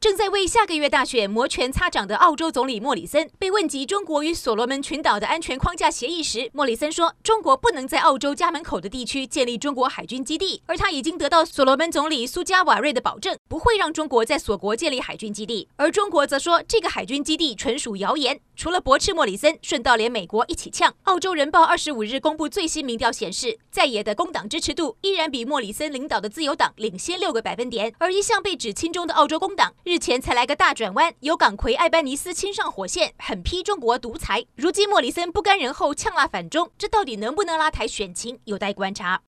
正在为下个月大选摩拳擦掌的澳洲总理莫里森被问及中国与所罗门群岛的安全框架协议时，莫里森说：“中国不能在澳洲家门口的地区建立中国海军基地，而他已经得到所罗门总理苏加瓦瑞的保证，不会让中国在所国建立海军基地。”而中国则说，这个海军基地纯属谣言。除了驳斥莫里森，顺道连美国一起呛。澳洲人报二十五日公布最新民调显示，在野的工党支持度依然比莫里森领导的自由党领先六个百分点，而一向被指亲中的澳洲工党日前才来个大转弯，由港魁艾班尼斯亲上火线，狠批中国独裁。如今莫里森不甘人后呛辣反中，这到底能不能拉抬选情，有待观察。